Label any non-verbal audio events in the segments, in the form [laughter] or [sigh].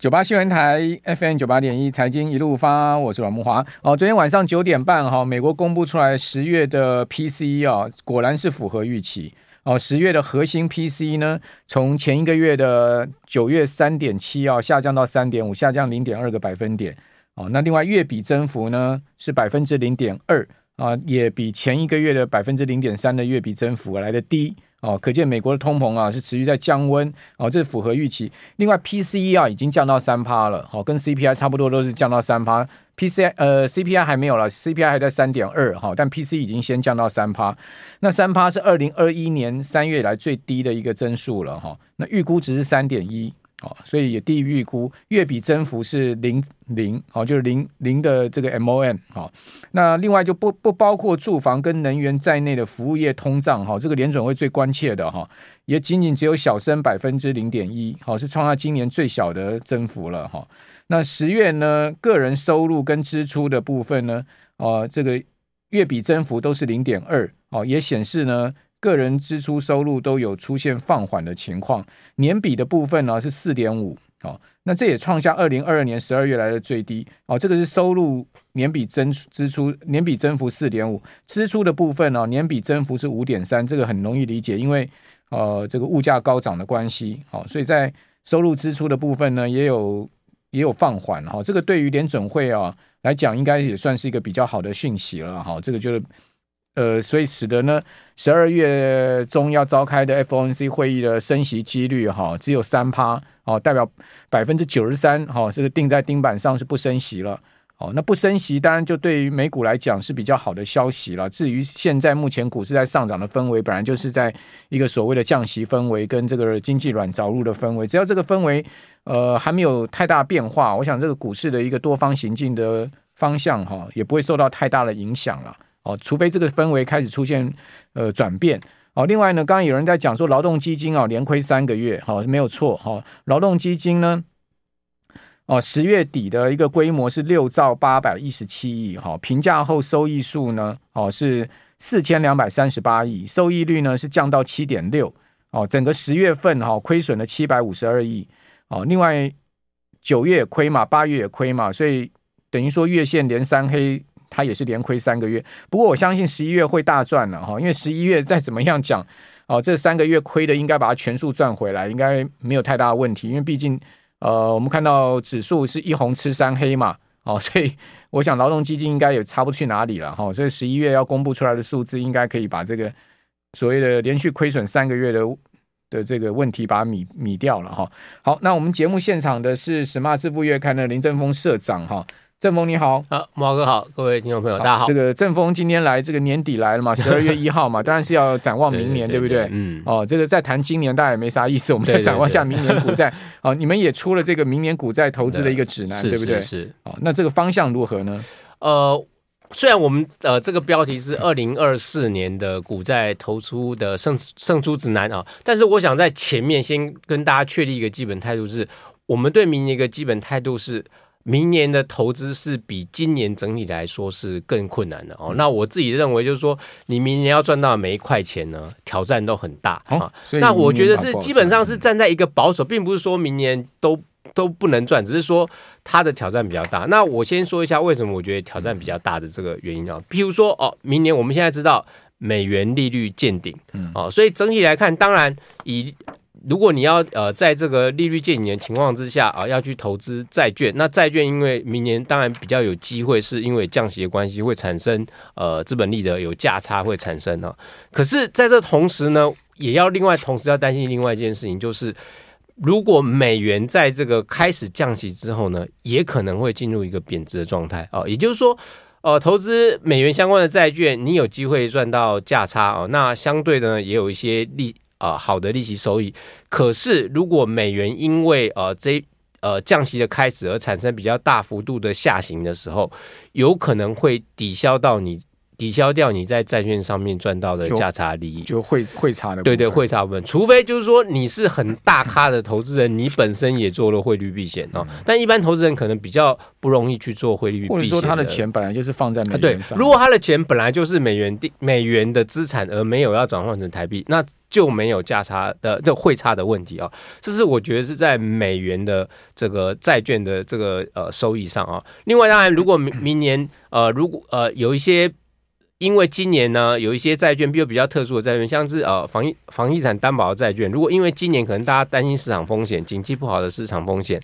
九八新闻台 FM 九八点一财经一路发，我是阮慕华。哦，昨天晚上九点半哈，美国公布出来十月的 PCE 啊，果然是符合预期。哦，十月的核心 PCE 呢，从前一个月的九月三点七啊，下降到三点五，下降零点二个百分点。哦，那另外月比增幅呢是百分之零点二啊，也比前一个月的百分之零点三的月比增幅来得低。哦，可见美国的通膨啊是持续在降温，哦，这是符合预期。另外，PCE 啊已经降到三趴了，好、哦，跟 CPI 差不多，都是降到三趴。PCI 呃 CPI 还没有了，CPI 还在三点二哈，但 PCE 已经先降到三趴。那三趴是二零二一年三月以来最低的一个增速了哈、哦。那预估值是三点一。哦，所以也低于预估，月比增幅是零零，好，就是零零的这个 MOM，好，那另外就不不包括住房跟能源在内的服务业通胀，哈，这个联准会最关切的哈，也仅仅只有小升百分之零点一，好，是创下今年最小的增幅了，哈。那十月呢，个人收入跟支出的部分呢，哦，这个月比增幅都是零点二，哦，也显示呢。个人支出收入都有出现放缓的情况，年比的部分呢是四点五，哦，那这也创下二零二二年十二月来的最低，哦，这个是收入年比增支出年比增幅四点五，支出的部分呢年比增幅是五点三，这个很容易理解，因为呃这个物价高涨的关系，好，所以在收入支出的部分呢也有也有放缓，哈，这个对于联准会啊来讲应该也算是一个比较好的讯息了，哈，这个就是。呃，所以使得呢，十二月中要召开的 FOMC 会议的升息几率哈，只有三趴哦，代表百分之九十三哈，这个定在钉板上是不升息了哦。那不升息，当然就对于美股来讲是比较好的消息了。至于现在目前股市在上涨的氛围，本来就是在一个所谓的降息氛围跟这个经济软着陆的氛围，只要这个氛围呃还没有太大变化，我想这个股市的一个多方行进的方向哈，也不会受到太大的影响了。哦，除非这个氛围开始出现呃转变哦。另外呢，刚刚有人在讲说劳动基金、哦、连亏三个月，好、哦、没有错哈、哦。劳动基金呢，哦十月底的一个规模是六兆八百一十七亿哈，评价后收益数呢哦是四千两百三十八亿，收益率呢是降到七点六哦。整个十月份哈、哦、亏损了七百五十二亿哦。另外九月亏嘛，八月也亏嘛，所以等于说月线连三黑。它也是连亏三个月，不过我相信十一月会大赚了哈，因为十一月再怎么样讲哦，这三个月亏的应该把它全数赚回来，应该没有太大问题，因为毕竟呃，我们看到指数是一红吃三黑嘛，哦，[laughs] 所以我想劳动基金应该也差不去哪里了哈，所以十一月要公布出来的数字应该可以把这个所谓的连续亏损三个月的的这个问题把它弭弭掉了哈。好，那我们节目现场的是《Smart 致富月刊》的林正峰社长哈。正峰你好，啊，毛哥好，各位听众朋友大家好。这个正峰今天来，这个年底来了嘛，[laughs] 十二月一号嘛，当然是要展望明年，对，不对？嗯，哦，这个在谈今年大家也没啥意思，我们再展望一下明年股债。哦，你们也出了这个明年股债投资的一个指南，对，不对？是，是，是。哦，那这个方向如何呢？呃，虽然我们呃这个标题是二零二四年的股债投出的胜胜出指南啊，但是我想在前面先跟大家确立一个基本态度是，是我们对明年一个基本态度是。明年的投资是比今年整体来说是更困难的哦。那我自己认为就是说，你明年要赚到每一块钱呢，挑战都很大啊。那我觉得是基本上是站在一个保守，并不是说明年都都不能赚，只是说它的挑战比较大。那我先说一下为什么我觉得挑战比较大的这个原因啊。譬如说哦，明年我们现在知道美元利率见顶，嗯，哦，所以整体来看，当然以。如果你要呃在这个利率见顶的情况之下啊，要去投资债券，那债券因为明年当然比较有机会，是因为降息的关系会产生呃资本利得有价差会产生啊。可是在这同时呢，也要另外同时要担心另外一件事情，就是如果美元在这个开始降息之后呢，也可能会进入一个贬值的状态啊。也就是说，呃，投资美元相关的债券，你有机会赚到价差啊，那相对的呢，也有一些利。啊、好的利息收益。可是，如果美元因为呃这呃降息的开始而产生比较大幅度的下行的时候，有可能会抵消到你抵消掉你在债券上面赚到的价差利益，就汇汇差的。对对，汇差部分，除非就是说你是很大咖的投资人，你本身也做了汇率避险哦。但一般投资人可能比较不容易去做汇率避险，或者说他的钱本来就是放在美元上。对，如果他的钱本来就是美元的美元的资产，而没有要转换成台币，那就没有价差的这汇差的问题啊。这是我觉得是在美元的这个债券的这个呃收益上啊。另外，当然如果明明年呃如果呃有一些。因为今年呢，有一些债券，比如比较特殊的债券，像是呃房房地产担保的债券，如果因为今年可能大家担心市场风险，经济不好的市场风险，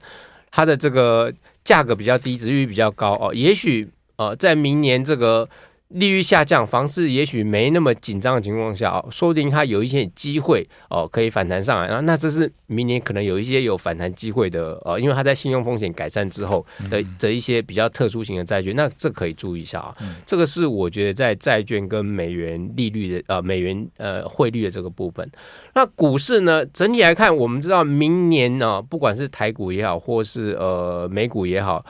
它的这个价格比较低，值率比较高哦，也许呃在明年这个。利率下降，房市也许没那么紧张的情况下哦，说不定它有一些机会哦，可以反弹上来。那那这是明年可能有一些有反弹机会的呃，因为它在信用风险改善之后的这一些比较特殊型的债券，那这可以注意一下啊。这个是我觉得在债券跟美元利率的呃美元呃汇率的这个部分。那股市呢，整体来看，我们知道明年呢，不管是台股也好，或是呃美股也好。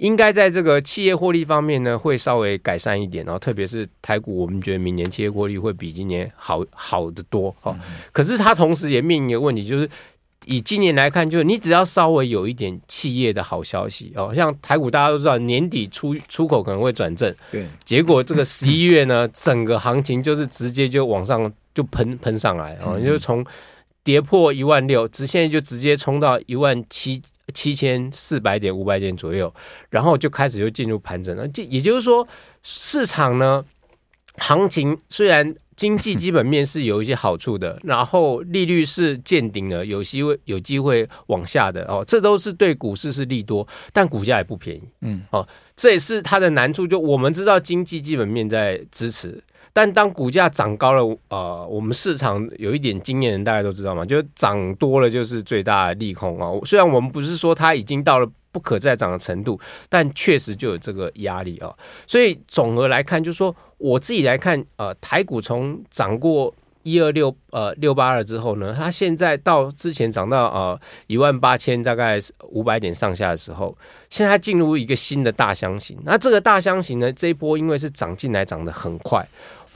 应该在这个企业获利方面呢，会稍微改善一点，然后特别是台股，我们觉得明年企业获利会比今年好好得多哦。可是它同时也面临一个问题，就是以今年来看，就是你只要稍微有一点企业的好消息哦，像台股大家都知道年底出出口可能会转正，对，结果这个十一月呢，整个行情就是直接就往上就喷喷上来啊，就是从跌破一万六，直线就直接冲到一万七。七千四百点、五百点左右，然后就开始就进入盘整了。这也就是说，市场呢，行情虽然经济基本面是有一些好处的，[laughs] 然后利率是见顶了，有机会有机会往下的哦，这都是对股市是利多，但股价也不便宜。嗯，哦，这也是它的难处。就我们知道经济基本面在支持。但当股价涨高了，呃，我们市场有一点经验人大家都知道嘛，就是涨多了就是最大的利空啊。虽然我们不是说它已经到了不可再涨的程度，但确实就有这个压力啊。所以总和来看，就是说我自己来看，呃，台股从涨过一二六呃六八二之后呢，它现在到之前涨到呃一万八千大概五百点上下的时候，现在进入一个新的大箱型。那这个大箱型呢，这一波因为是涨进来涨得很快。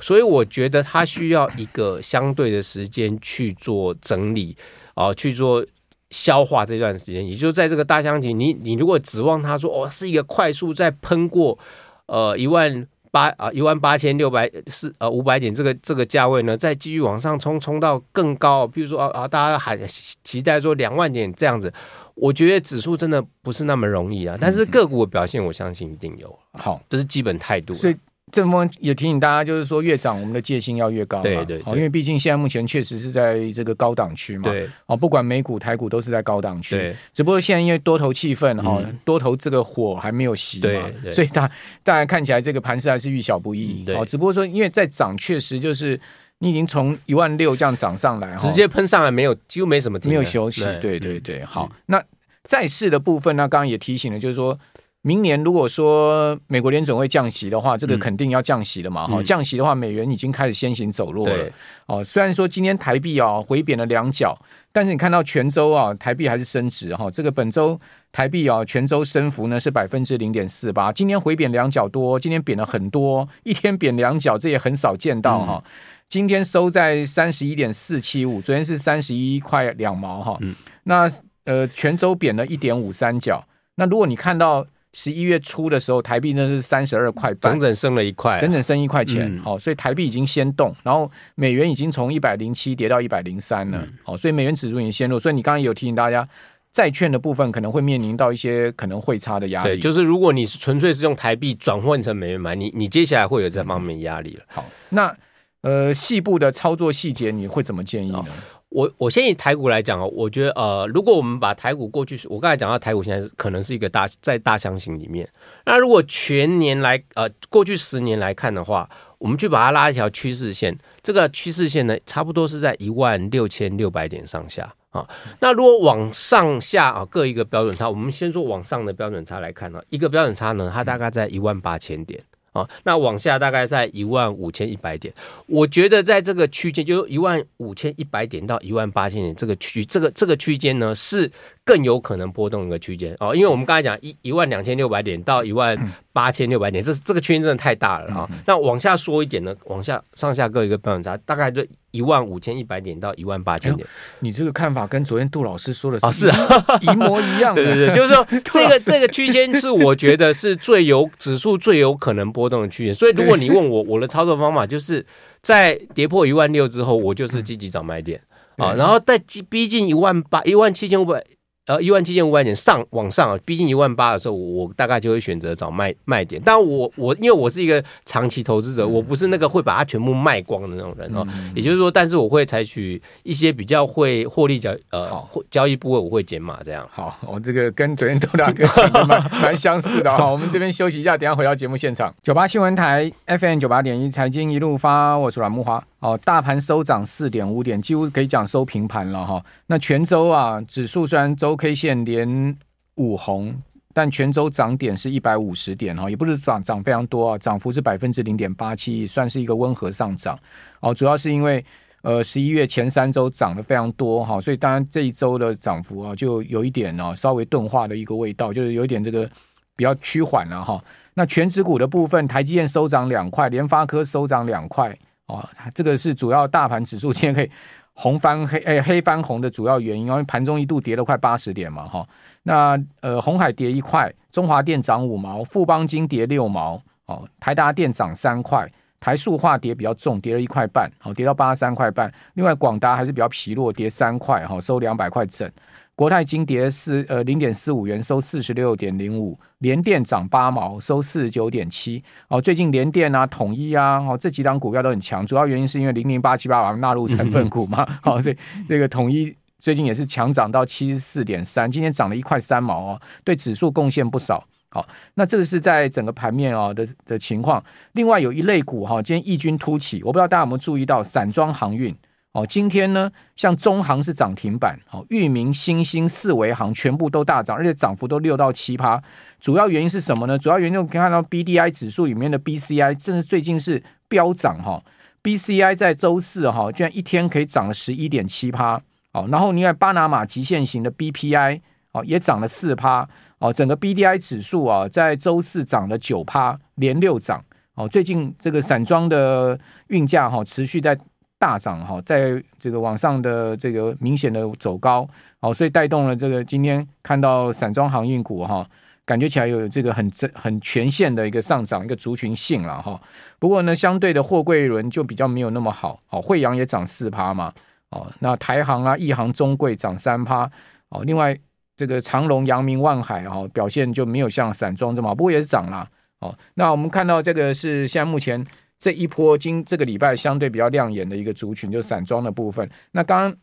所以我觉得它需要一个相对的时间去做整理啊，去做消化这段时间。也就在这个大箱型，你你如果指望它说哦是一个快速在喷过呃一万八啊一万八千六百四呃五百点这个这个价位呢，再继续往上冲冲到更高，比如说啊啊大家喊期待说两万点这样子，我觉得指数真的不是那么容易啊。但是个股的表现，我相信一定有。好，这是基本态度。所以。这么也提醒大家，就是说越涨，我们的戒心要越高。对对，因为毕竟现在目前确实是在这个高档区嘛。对，哦，不管美股、台股都是在高档区。对，只不过现在因为多头气氛哈，多头这个火还没有熄嘛，所以大大家看起来这个盘势还是遇小不易。对，只不过说因为在涨，确实就是你已经从一万六这样涨上来，直接喷上来，没有几乎没什么没有休息。对对对，好，那债市的部分呢，刚刚也提醒了，就是说。明年如果说美国联准会降息的话，这个肯定要降息的嘛。哈、嗯，降息的话，美元已经开始先行走弱了。哦，虽然说今天台币啊回贬了两角，但是你看到泉州啊台币还是升值哈。这个本周台币啊泉州升幅呢是百分之零点四八，今天回贬两角多，今天贬了很多，一天贬两角，这也很少见到哈。嗯、今天收在三十一点四七五，昨天是三十一块两毛哈。嗯、那呃泉州贬了一点五三角。那如果你看到十一月初的时候，台币那是三十二块半，整整升了一块，整整升一块钱。好、嗯哦，所以台币已经先动，然后美元已经从一百零七跌到一百零三了。好、嗯哦，所以美元指数已经先落。所以你刚刚有提醒大家，债券的部分可能会面临到一些可能汇差的压力。对，就是如果你是纯粹是用台币转换成美元买，你你接下来会有这方面压力了。好，那呃，细部的操作细节你会怎么建议呢？哦我我先以台股来讲哦，我觉得呃，如果我们把台股过去，我刚才讲到台股现在可能是一个大在大箱型里面，那如果全年来呃过去十年来看的话，我们去把它拉一条趋势线，这个趋势线呢，差不多是在一万六千六百点上下啊。那如果往上下啊各一个标准差，我们先说往上的标准差来看呢，一个标准差呢，它大概在一万八千点。啊，那往下大概在一万五千一百点。我觉得在这个区间，就一万五千一百点到一万八千点这个区，这个这个区间呢是更有可能波动一个区间哦。因为我们刚才讲一一万两千六百点到一万八千六百点，这这个区间真的太大了啊。那往下说一点呢，往下上下各一个标准差，大概就一万五千一百点到一万八千点。你这个看法跟昨天杜老师说的是 [laughs] 一模一样。对对对，就是说 [laughs] 这个这个区间是我觉得是最有 [laughs] 指数最有可能波。波动的区间，所以如果你问我，我的操作方法就是在跌破一万六之后，我就是积极找买点啊，然后在逼近一万八、一万七千五百。呃，一万七千五百点上往上啊，逼近一万八的时候，我大概就会选择找卖卖点。但我我因为我是一个长期投资者，我不是那个会把它全部卖光的那种人哦。也就是说，但是我会采取一些比较会获利交呃交易部位，我会减码这样。好，我这个跟昨天豆大哥讲的蛮 [laughs] 蛮相似的哈。我们这边休息一下，等下回到节目现场。九八新闻台 FM 九八点一财经一路发，我是阮慕驊。哦，大盘收涨四点五点，几乎可以讲收平盘了哈。那泉州啊，指数虽然周 K 线连五红，但泉州涨点是一百五十点哈，也不是涨涨非常多啊，涨幅是百分之零点八七，算是一个温和上涨。哦，主要是因为呃十一月前三周涨得非常多哈，所以当然这一周的涨幅啊，就有一点呢稍微钝化的一个味道，就是有一点这个比较趋缓了哈。那全指股的部分，台积电收涨两块，联发科收涨两块。哦，这个是主要大盘指数今天可以红翻黑，诶，黑翻红的主要原因，因为盘中一度跌了快八十点嘛，哈。那呃，红海跌一块，中华电涨五毛，富邦金跌六毛，哦，台达电涨三块，台塑化跌比较重，跌了一块半，好，跌到八十三块半。另外，广达还是比较疲弱，跌三块，哈，收两百块整。国泰金跌四呃零点四五元，收四十六点零五。联电涨八毛，收四十九点七。哦，最近联电啊、统一啊，哦这几档股票都很强，主要原因是因为零零八七八把它纳入 [laughs] 成分股嘛。好、嗯哦，所以这个统一最近也是强涨到七十四点三，今天涨了一块三毛哦，对指数贡献不少。好、哦，那这个是在整个盘面啊、哦、的的情况。另外有一类股哈、哦，今天异军突起，我不知道大家有没有注意到，散装航运。哦，今天呢，像中航是涨停板，哦，裕民、新兴、四维航全部都大涨，而且涨幅都六到七趴。主要原因是什么呢？主要原因我看到 B D I 指数里面的 B C I，甚至最近是飙涨哈。B C I 在周四哈，居然一天可以涨了十一点七趴。哦，然后另外巴拿马极限型的 B P I 哦也涨了四趴。哦，整个 B D I 指数啊，在周四涨了九趴，连六涨。哦，最近这个散装的运价哈持续在。大涨哈，在这个往上的这个明显的走高，好，所以带动了这个今天看到散装航运股哈，感觉起来有这个很很很全线的一个上涨，一个族群性了哈。不过呢，相对的货柜轮就比较没有那么好，好，惠阳也涨四趴嘛，哦，那台航啊、一航、中柜涨三趴，哦，另外这个长隆、阳明、万海哈表现就没有像散装这么好，不过也是涨了，哦，那我们看到这个是现在目前。这一波今这个礼拜相对比较亮眼的一个族群，就是散装的部分。那刚刚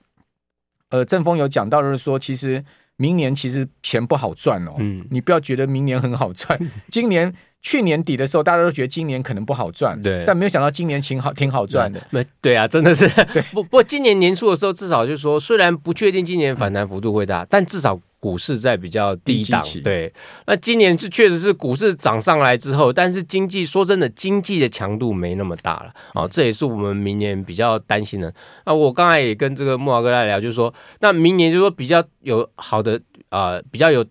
呃，正峰有讲到，就是说，其实明年其实钱不好赚哦。嗯，你不要觉得明年很好赚。[laughs] 今年去年底的时候，大家都觉得今年可能不好赚，对。但没有想到今年挺好，挺好赚的。对，对啊，真的是。[laughs] [laughs] 对，不不，今年年初的时候，至少就是说，虽然不确定今年反弹幅度会大，但至少。股市在比较低档，对。那今年是确实是股市涨上来之后，但是经济说真的，经济的强度没那么大了啊，这也是我们明年比较担心的。那我刚才也跟这个木华哥来聊，就是说，那明年就是说比较有好的啊、呃，比较有。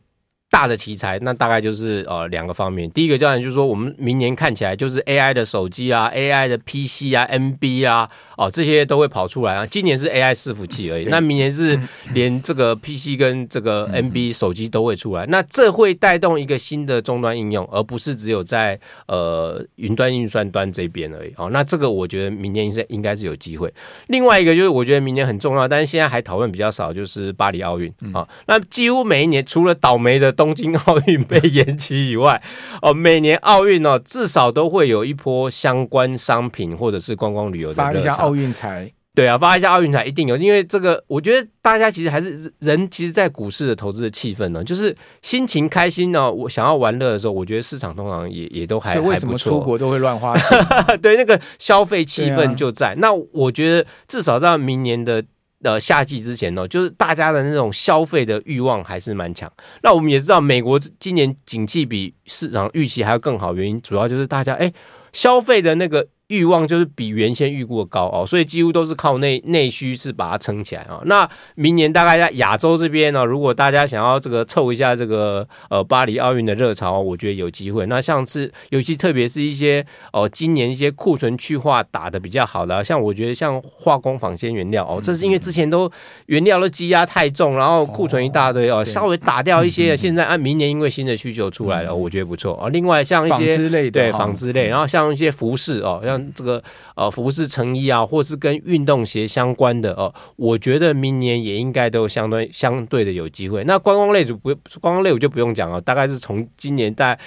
大的题材，那大概就是呃两个方面。第一个当然就是说，我们明年看起来就是 AI 的手机啊，AI 的 PC 啊，NB 啊，哦这些都会跑出来啊。今年是 AI 伺服器而已，那明年是连这个 PC 跟这个 NB 手机都会出来。那这会带动一个新的终端应用，而不是只有在呃云端运算端这边而已。哦，那这个我觉得明年是应该是有机会。另外一个就是我觉得明年很重要，但是现在还讨论比较少，就是巴黎奥运啊。那几乎每一年除了倒霉的。东京奥运被延期以外，[laughs] 哦，每年奥运哦，至少都会有一波相关商品或者是观光旅游的发一下奥运财，对啊，发一下奥运财一定有，因为这个我觉得大家其实还是人，其实，在股市的投资的气氛呢，就是心情开心呢，我想要玩乐的时候，我觉得市场通常也也都还还不错。为什么出国都会乱花钱？[laughs] 对，那个消费气氛就在。啊、那我觉得至少在明年的。呃夏季之前呢，就是大家的那种消费的欲望还是蛮强。那我们也知道，美国今年景气比市场预期还要更好，原因主要就是大家哎消费的那个。欲望就是比原先预估的高哦，所以几乎都是靠内内需是把它撑起来啊。那明年大概在亚洲这边呢，如果大家想要这个凑一下这个呃巴黎奥运的热潮，我觉得有机会。那像是尤其特别是一些哦，今年一些库存去化打的比较好的，像我觉得像化工纺纤原料哦，这是因为之前都原料都积压太重，然后库存一大堆哦，稍微打掉一些。现在按明年因为新的需求出来了，我觉得不错啊。另外像一些纺织类对纺织类，然后像一些服饰哦，像。这个呃，服饰成衣啊，或是跟运动鞋相关的哦，我觉得明年也应该都相对相对的有机会。那观光类就不观光类我就不用讲了，大概是从今年大概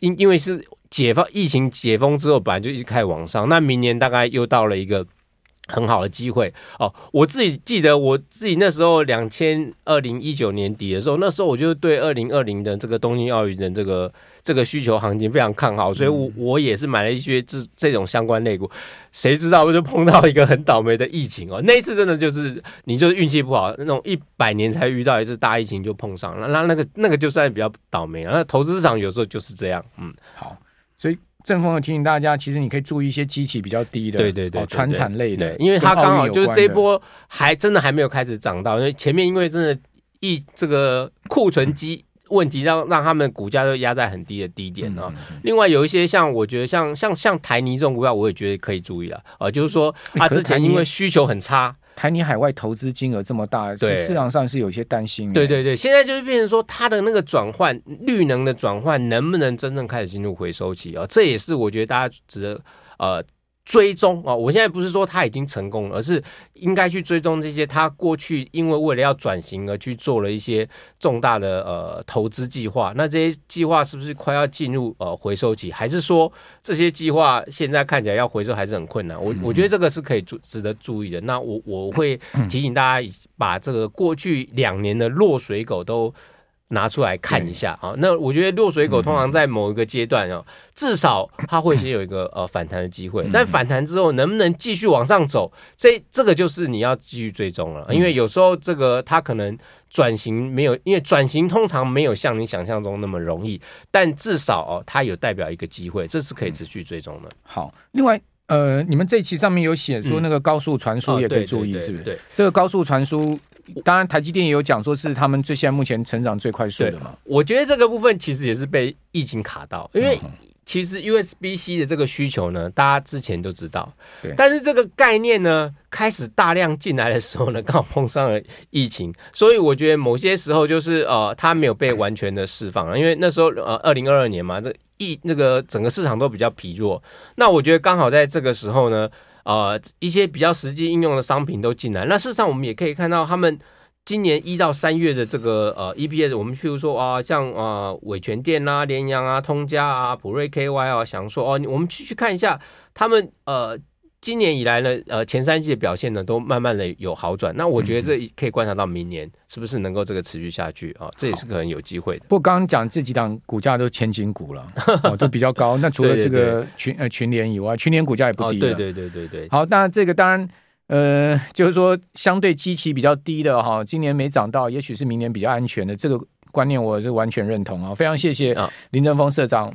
因因为是解放疫情解封之后，本来就一直开始往上，那明年大概又到了一个很好的机会哦。我自己记得我自己那时候两千二零一九年底的时候，那时候我就对二零二零的这个东京奥运的这个。这个需求行情非常看好，所以我我也是买了一些这这种相关类股。谁知道我就碰到一个很倒霉的疫情哦，那一次真的就是你就是运气不好，那种一百年才遇到一次大疫情就碰上了，那那个那个就算比较倒霉了。那投资市场有时候就是这样，嗯，好，所以正风提醒大家，其实你可以注意一些机器比较低的，对对对，传产类的，因为它刚好就是这一波还真的还没有开始涨到，因为前面因为真的一这个库存机。问题让让他们股价都压在很低的低点啊。另外有一些像我觉得像像像台泥这种股票，我也觉得可以注意了啊。就是说啊，之前因为需求很差，台泥海外投资金额这么大，对市场上是有些担心。对对对，现在就是变成说它的那个转换绿能的转换能不能真正开始进入回收期啊？这也是我觉得大家值得呃。追踪啊！我现在不是说他已经成功了，而是应该去追踪这些他过去因为为了要转型而去做了一些重大的呃投资计划。那这些计划是不是快要进入呃回收期，还是说这些计划现在看起来要回收还是很困难？我我觉得这个是可以注值得注意的。那我我会提醒大家把这个过去两年的落水狗都。拿出来看一下啊，那我觉得落水狗通常在某一个阶段啊，至少它会先有一个呃反弹的机会，但反弹之后能不能继续往上走，这这个就是你要继续追踪了，因为有时候这个它可能转型没有，因为转型通常没有像你想象中那么容易，但至少哦，它有代表一个机会，这是可以持续追踪的。好，另外呃，你们这期上面有写说那个高速传输也可以注意，是不是？对，这个高速传输。当然，台积电也有讲说是他们最现在目前成长最快速的嘛。我觉得这个部分其实也是被疫情卡到，因为其实 USB-C 的这个需求呢，大家之前都知道，但是这个概念呢开始大量进来的时候呢，[laughs] 刚好碰上了疫情，所以我觉得某些时候就是呃，它没有被完全的释放了，因为那时候呃，二零二二年嘛，这疫那个整个市场都比较疲弱，那我觉得刚好在这个时候呢。呃，一些比较实际应用的商品都进来。那事实上，我们也可以看到，他们今年一到三月的这个呃 EPS，我们譬如说啊、像啊伟泉店啊、联阳啊、通家啊、普瑞 KY 啊，想说哦，我们去去看一下他们呃。今年以来呢，呃，前三季的表现呢，都慢慢的有好转。那我觉得这可以观察到明年是不是能够这个持续下去啊？这也是可能有机会的。不过刚刚讲这几档股价都千金股了，[laughs] 哦，都比较高。那除了这个群呃群联以外，群联股价也不低。对对对对对。好，那这个当然呃，就是说相对基期比较低的哈，今年没涨到，也许是明年比较安全的这个观念，我是完全认同啊。非常谢谢林正峰社长。